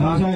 啊，拿